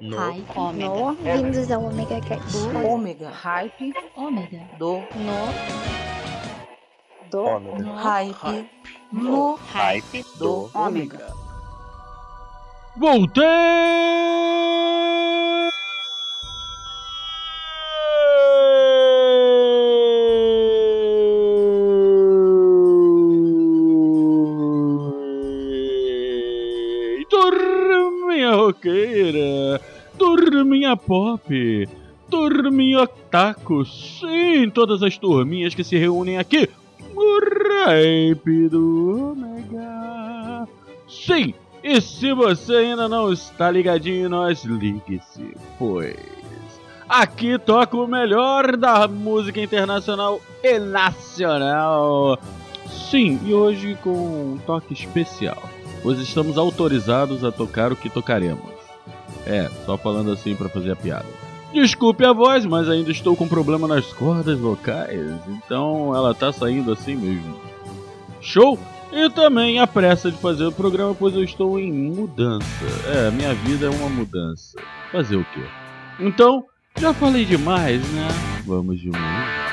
No. Hype. Ômega. No, bem-vindos ao Omega Cast. Ômega. Hype. Ômega. Do. No. Do Ômega. No. Hype. No. Hype Do. Ômega. Voltei! Pop, turminha otaku, sim, todas as turminhas que se reúnem aqui no Hype do Ômega. Sim, e se você ainda não está ligadinho nós, ligue-se, pois aqui toca o melhor da música internacional e nacional. Sim, e hoje com um toque especial, pois estamos autorizados a tocar o que tocaremos. É, só falando assim pra fazer a piada. Desculpe a voz, mas ainda estou com problema nas cordas vocais, então ela tá saindo assim mesmo. Show? E também a pressa de fazer o programa, pois eu estou em mudança. É, minha vida é uma mudança. Fazer o quê? Então, já falei demais, né? Vamos de música.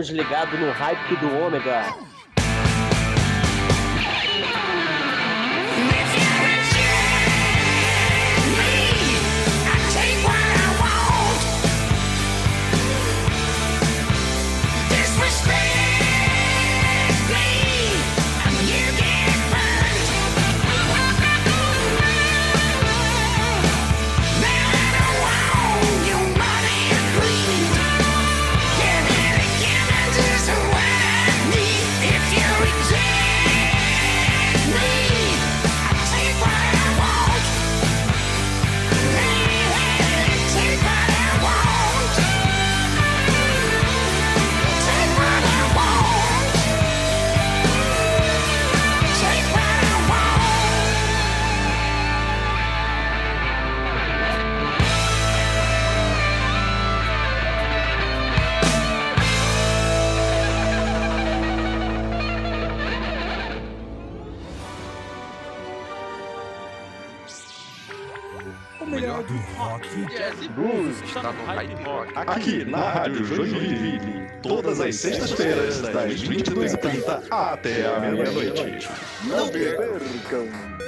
Estamos ligados no hype do Ômega. aqui na Rádio Joinville, todas as sextas-feiras, das 22h30 até a meia-noite. Não percam!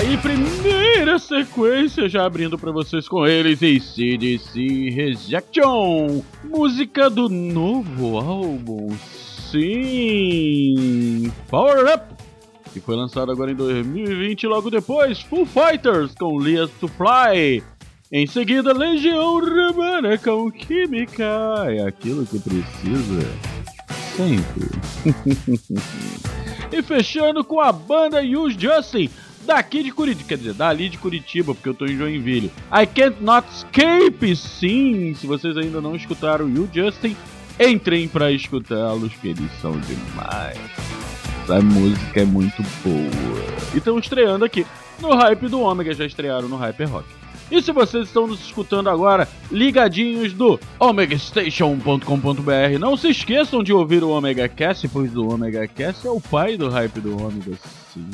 Aí, primeira sequência, já abrindo pra vocês com eles, ACDC Rejection, música do novo álbum, sim, Power Up, que foi lançado agora em 2020, logo depois, Foo Fighters com Leas to Fly, em seguida, Legião Urbana com Química, é aquilo que precisa, sempre. e fechando com a banda Use Justin, daqui de Curitiba, quer dizer, dali de Curitiba, porque eu tô em Joinville. I Can't Not Escape, sim! Se vocês ainda não escutaram o Justin, entrem pra escutá-los, que eles são demais. Essa música é muito boa. E estão estreando aqui no Hype do Ômega, já estrearam no Hyper Rock. E se vocês estão nos escutando agora, ligadinhos do omegastation.com.br, não se esqueçam de ouvir o Omega Cast, pois o Omega Cast é o pai do Hype do Ômega, sim.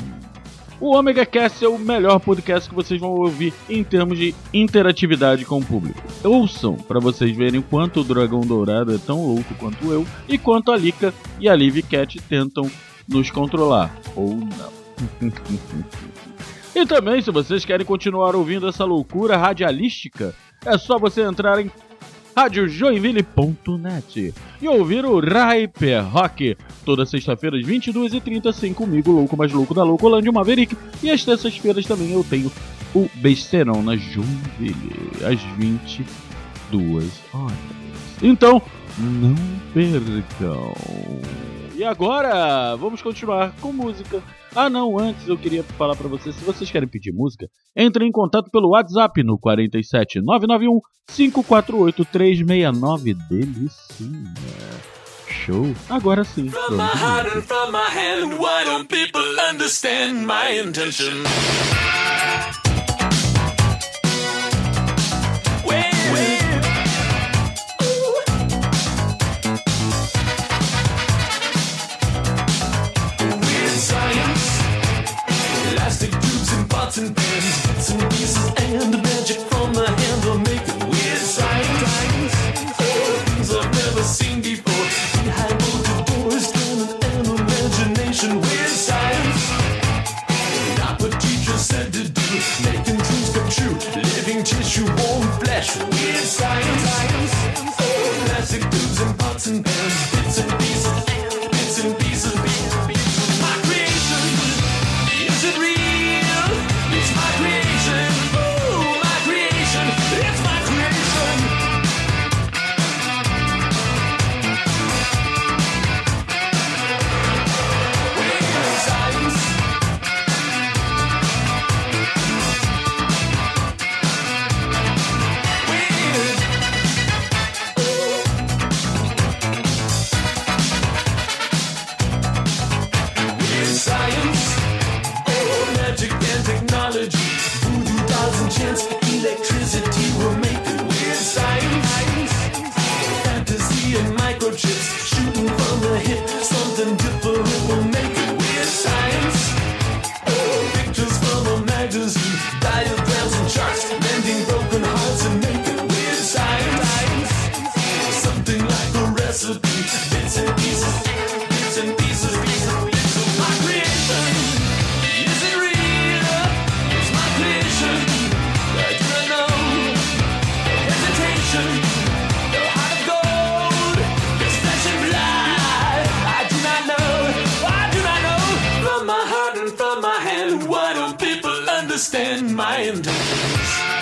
O Omega Cast é o melhor podcast que vocês vão ouvir em termos de interatividade com o público. Ouçam para vocês verem quanto o Dragão Dourado é tão louco quanto eu e quanto a Lika e a Liv Cat tentam nos controlar. Ou não. e também, se vocês querem continuar ouvindo essa loucura radialística, é só você entrar em radiojoinville.net e ouvir o Hyper Rock toda sexta-feira às 22h30, sem comigo, louco mais louco da Loucolândia, o Maverick. E às terças-feiras também eu tenho o Besterão na Joinville, às 22 horas. Então, não percam! E agora vamos continuar com música. Ah, não, antes eu queria falar para vocês, se vocês querem pedir música, entrem em contato pelo WhatsApp no 47 991 548 369 Delicinha. Show. Agora sim. From my heart and from my hand, why don't people understand my intention? I'm Davis.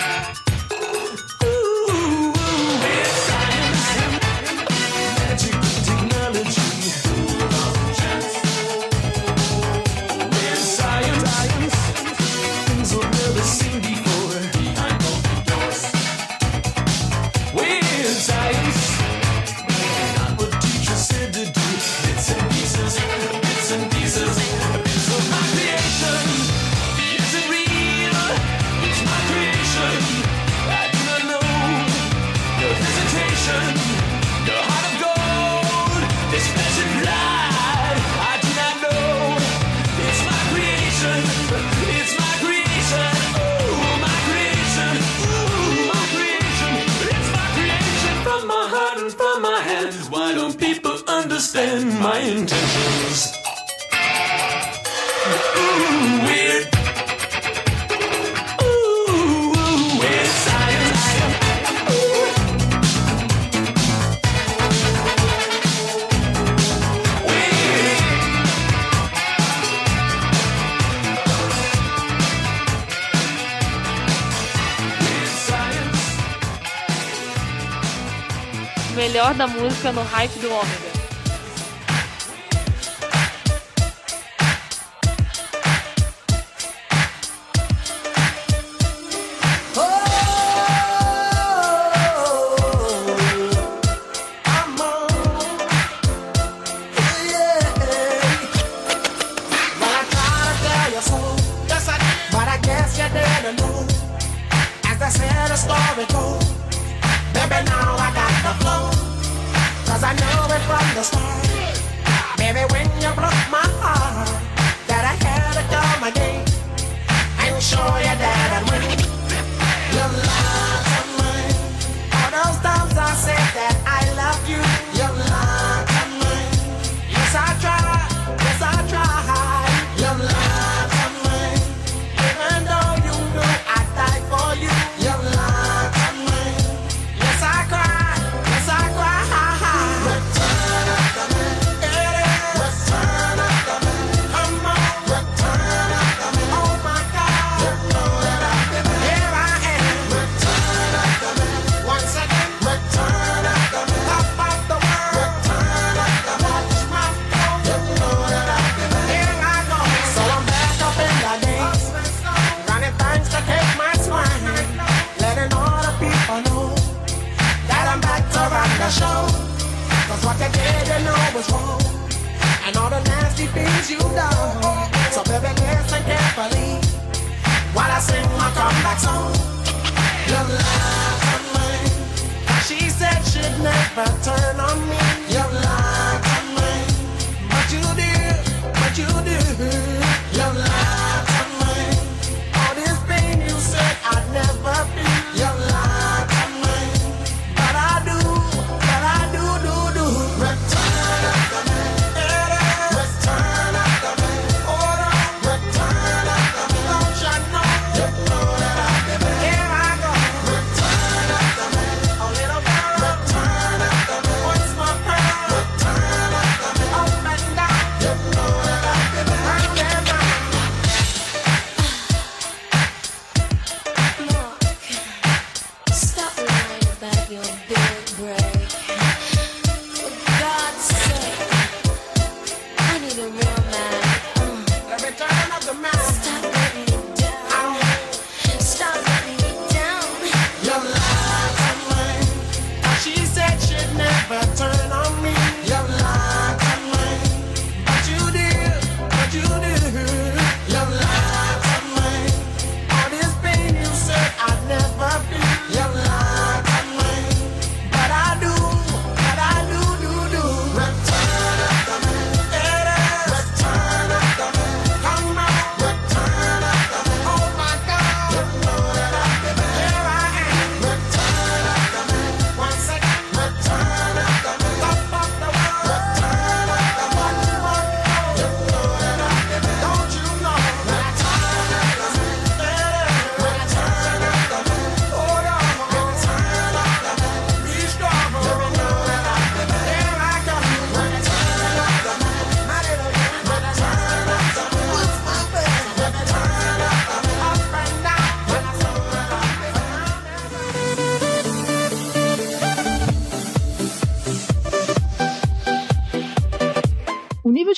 da música no hype do homem.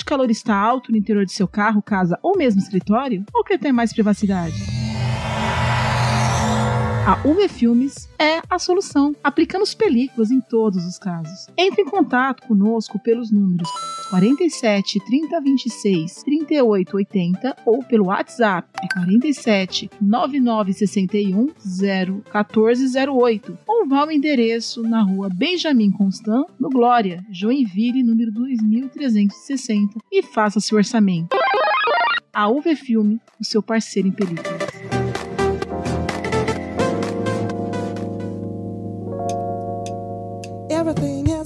calor está alto no interior de seu carro, casa ou mesmo escritório, ou quer ter mais privacidade? A UV Filmes é a solução. Aplicamos películas em todos os casos. Entre em contato conosco pelos números 47 30 26 38 80 ou pelo WhatsApp é 47 99 61 0 08 ou vá ao endereço na rua Benjamin Constant, no Glória, Joinville, número 2360 e faça seu orçamento. A UV Filme, o seu parceiro em películas. Everything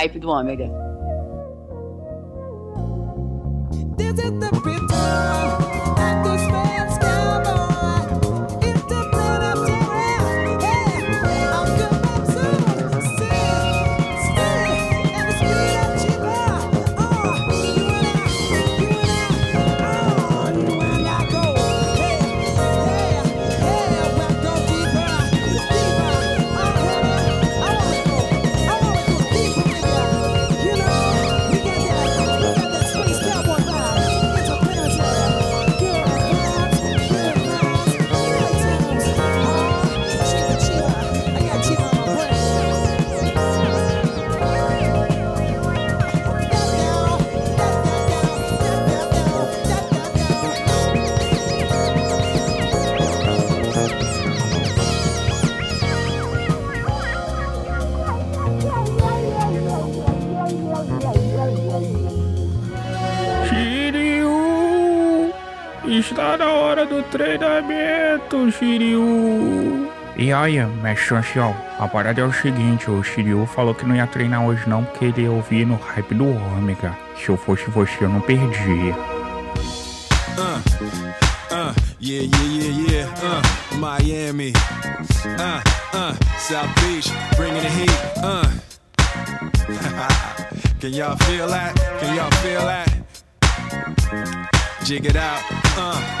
hype do ômega. Treinamento, Shiryu! E aí, mestre ancião, a parada é o seguinte, o Shiryu falou que não ia treinar hoje não, porque ele ia ouvir no hype do Ômega. Se eu fosse você, eu não perdia. Uh, uh, yeah, yeah, yeah, yeah. Uh, Miami. Uh, uh, South Beach, bringing the heat. Uh. Can y'all feel that? Can y'all feel that? Jig it out. Uh.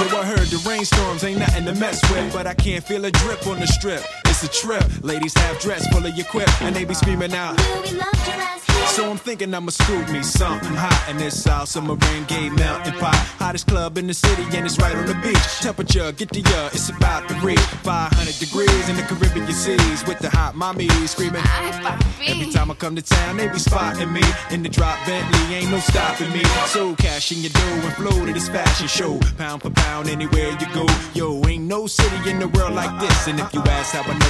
Yo, I heard the rainstorms ain't nothing to mess with, but I can't feel a drip on the strip. It's a trip. Ladies half dressed, full of your quip, and they be screaming out. So I'm thinking I'ma scoop me something hot in this South Submarine Gay Mountain Pot. Hottest club in the city, and it's right on the beach. Temperature, get the uh, it's about to reach 500 degrees in the Caribbean seas with the hot mommies screaming. Every time I come to town, they be spotting me in the drop Bentley, ain't no stopping me. So cash in your dough and flow to this fashion show, pound for pound anywhere you go. Yo, ain't no city in the world like this, and if you ask how I know,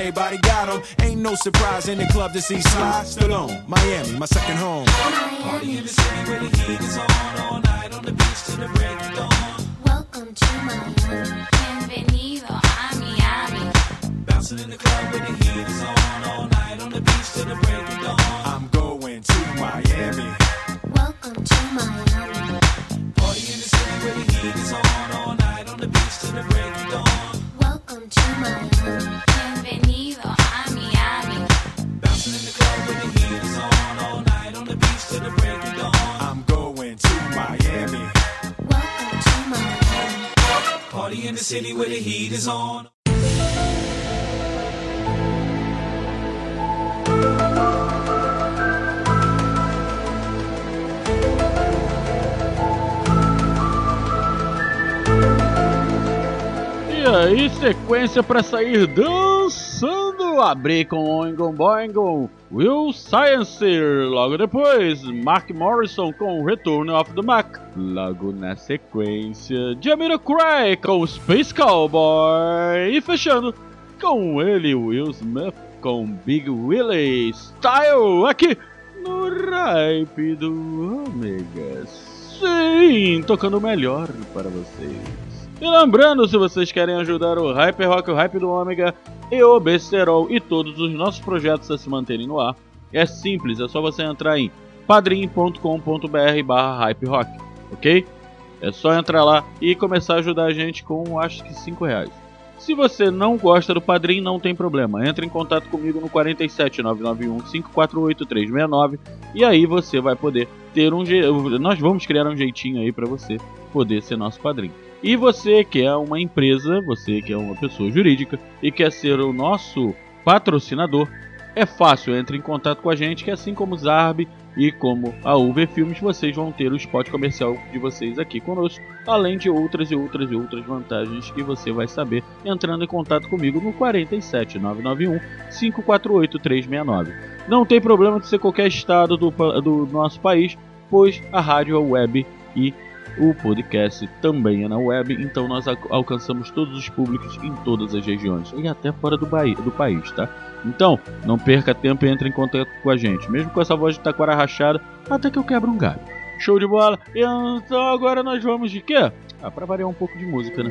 everybody got 'em. Ain't no surprise in the club to see Sly Stallone. Miami, my second home. Party in the city where the heat is on all night on the beach till the break of dawn. Welcome to Miami. Bienvenido a Miami. Bouncing in the club where the heat is on all night on the beach till the break of dawn. I'm going to Miami. Welcome to Miami. Party in the city where the heat is on all night on the beach till the break of dawn. Welcome to Miami. The city where the heat is on. E aí, sequência pra sair dançando. Abrir com Oingon Boingon, Will Sciencer. Logo depois, Mark Morrison com Return of the Mac. Logo na sequência, Jamiroquai com Space Cowboy. E fechando com ele, Will Smith com Big Willie Style. Aqui no Ripe do Ômega. Sim, tocando melhor para vocês. E lembrando, se vocês querem ajudar o Hyper Rock, o Hype do Ômega e o Besterol e todos os nossos projetos a se manterem no ar, é simples, é só você entrar em padrim.com.br barra Hype Rock, ok? É só entrar lá e começar a ajudar a gente com, acho que 5 reais. Se você não gosta do Padrim, não tem problema. Entre em contato comigo no 47991 548 369 e aí você vai poder ter um nós vamos criar um jeitinho aí para você poder ser nosso padrinho. E você que é uma empresa, você que é uma pessoa jurídica e quer ser o nosso patrocinador, é fácil, entre em contato com a gente, que assim como o Zarb e como a UV Filmes, vocês vão ter o spot comercial de vocês aqui conosco, além de outras e outras e outras vantagens que você vai saber entrando em contato comigo no 47991 548 369. Não tem problema de ser qualquer estado do, do nosso país, pois a rádio é web e o podcast também é na web, então nós al- alcançamos todos os públicos em todas as regiões e até fora do, do país, tá? Então, não perca tempo e entre em contato com a gente, mesmo com essa voz de taquara rachada, até que eu quebro um galho. Show de bola! Então agora nós vamos de quê? Ah, pra variar um pouco de música, né?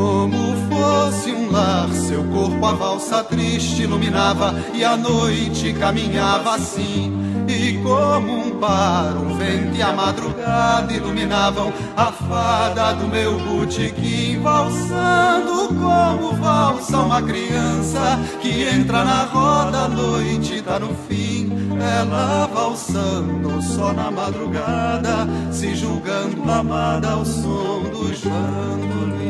Como fosse um lar, seu corpo a valsa triste iluminava e a noite caminhava assim. E como um par, um vento e a madrugada iluminavam a fada do meu botequim, valsando como valsa uma criança que entra na roda, a noite tá no fim. Ela valsando só na madrugada, se julgando amada ao som dos bandolins.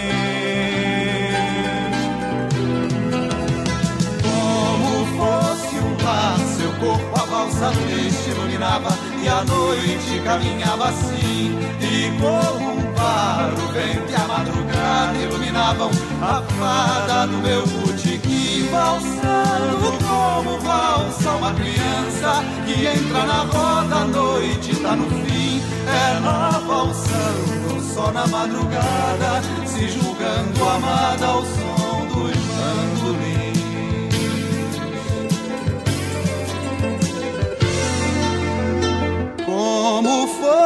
Corpo a valsa triste iluminava e a noite caminhava assim. E como um par, o vento e a madrugada iluminavam a fada do meu botequim, valsando como valsa uma criança que entra na roda, a noite tá no fim. Ela valsando só na madrugada, se julgando amada ao som dos bandolins.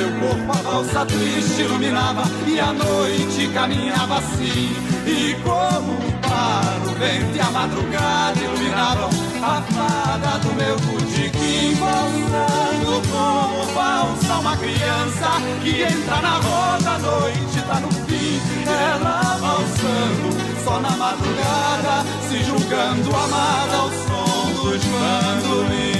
seu corpo a valsa triste iluminava e a noite caminhava assim. E como um par, o vento e a madrugada iluminavam a fada do meu botequim, valsando como valsa uma criança que entra na roda, a noite tá no fim. Ela valsando só na madrugada, se julgando amada ao som dos bandolins.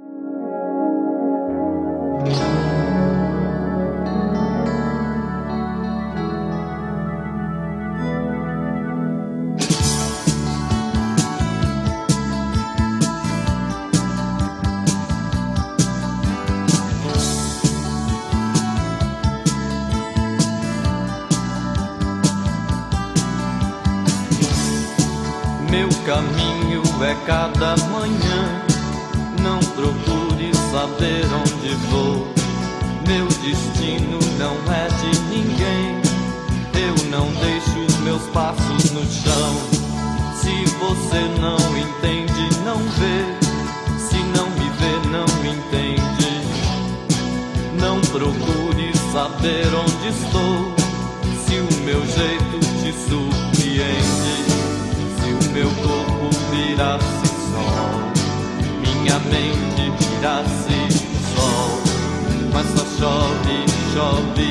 Meu caminho é cada manhã. Não procure saber onde vou. Destino não é de ninguém. Eu não deixo meus passos no chão. Se você não entende, não vê. Se não me vê, não entende. Não procure saber onde estou. Se o meu jeito te surpreende. Se o meu corpo virasse sol, minha mente virasse sol. mas só shall be, shall.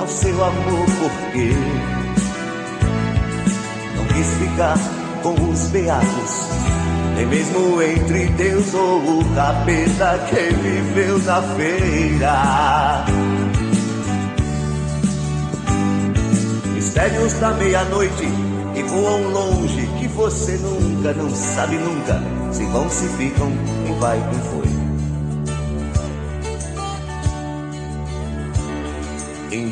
ao seu amor porque não quis ficar com os beatos, nem mesmo entre Deus ou o capeta que viveu na feira. Mistérios da meia-noite que voam longe, que você nunca, não sabe nunca, se vão, se ficam, quem vai, quem foi.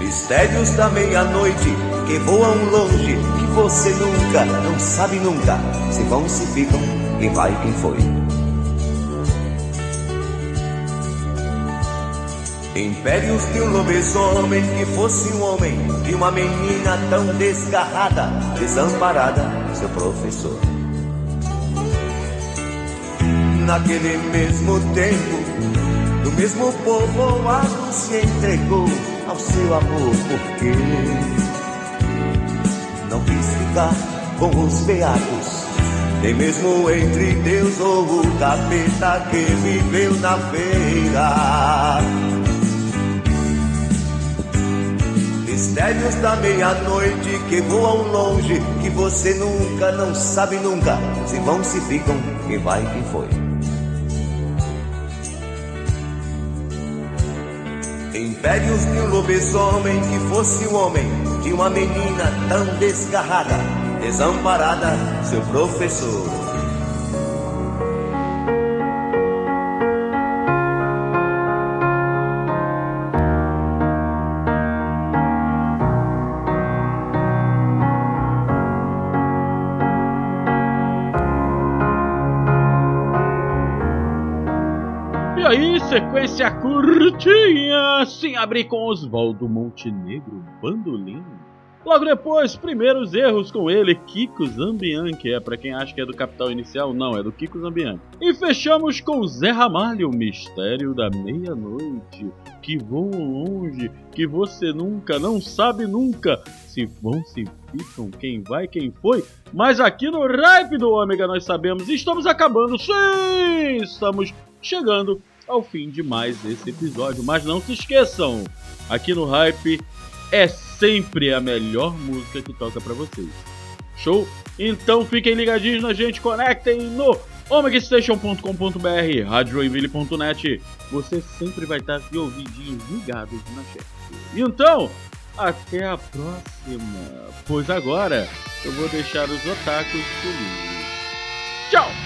Mistérios da meia-noite que voam longe, que você nunca, não sabe nunca, se vão, se ficam, quem vai, quem foi. Impérios de um lobisomem que fosse um homem, de uma menina tão desgarrada, desamparada, seu professor. Naquele mesmo tempo, no mesmo povoado se entregou ao ao seu amor, porque não quis ficar com os beatos, nem mesmo entre Deus ou o capeta que viveu na feira. Mistérios da meia-noite que voam longe, que você nunca, não sabe nunca, se vão, se ficam, quem vai, quem foi. Impérios de um lobisomem que fosse um homem, de uma menina tão desgarrada, desamparada, seu professor. Sequência curtinha, sem abrir com Oswaldo Montenegro, bandolim. Logo depois, primeiros erros com ele, Kiko Zambian, que é pra quem acha que é do Capital Inicial, não, é do Kiko Zambian. E fechamos com Zé Ramalho, Mistério da Meia-Noite, que voam longe, que você nunca, não sabe nunca, se vão, se ficam, quem vai, quem foi. Mas aqui no Ripe do Ômega nós sabemos, estamos acabando, sim, estamos chegando ao fim de mais esse episódio. Mas não se esqueçam, aqui no Hype é sempre a melhor música que toca pra vocês. Show? Então fiquem ligadinhos na gente, conectem no omegastation.com.br, radiojoinville.net. Você sempre vai estar de ouvidinhos ligados na chat. Então, até a próxima. Pois agora eu vou deixar os otakus felizes. Tchau!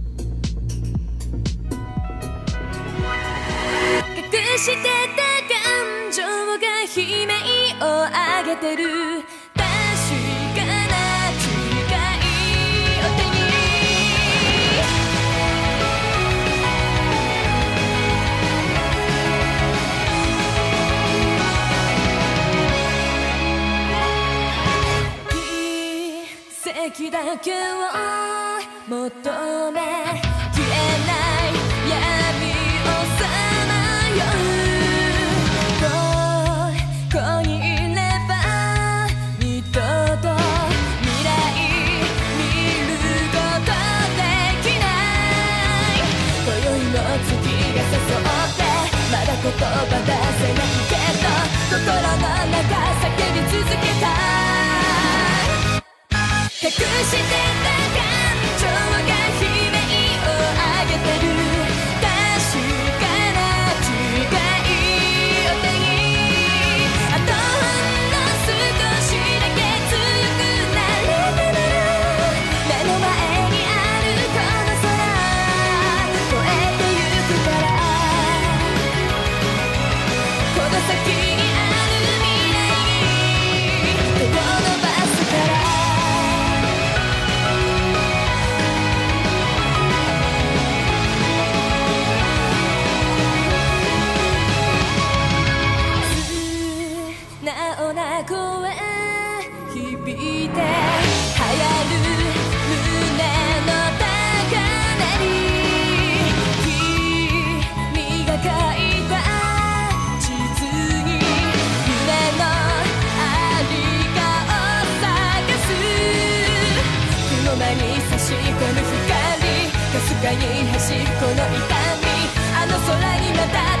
してた感情が悲鳴を上げてる。確かな誓いを手に。奇跡だけを求め月が誘ってまだ言葉出せないけど心の中叫び続けたい。隠してたに走っこの痛みあの空にまた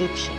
addiction.